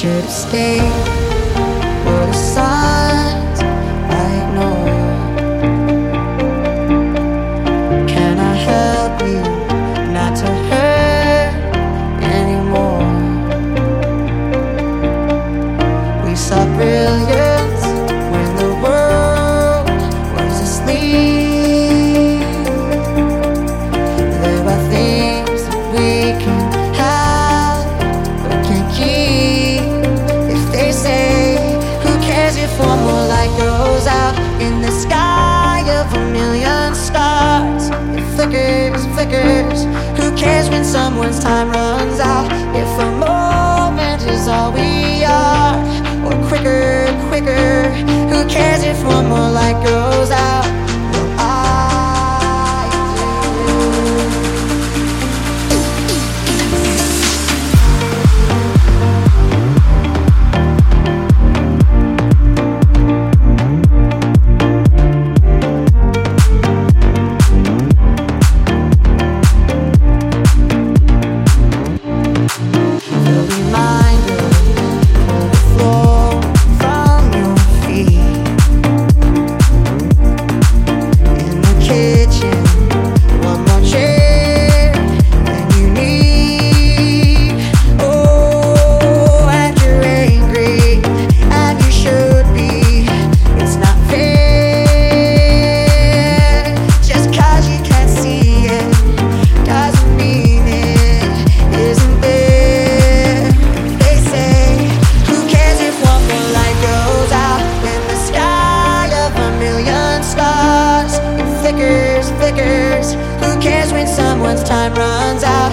should have stayed. The signs I ignored. Can I help you not to hurt anymore? We saw brilliance One more light goes out in the sky of a million stars? It flickers, flickers. Who cares when someone's time runs out? If a moment is all we are, or quicker, quicker. Who cares when someone's time runs out?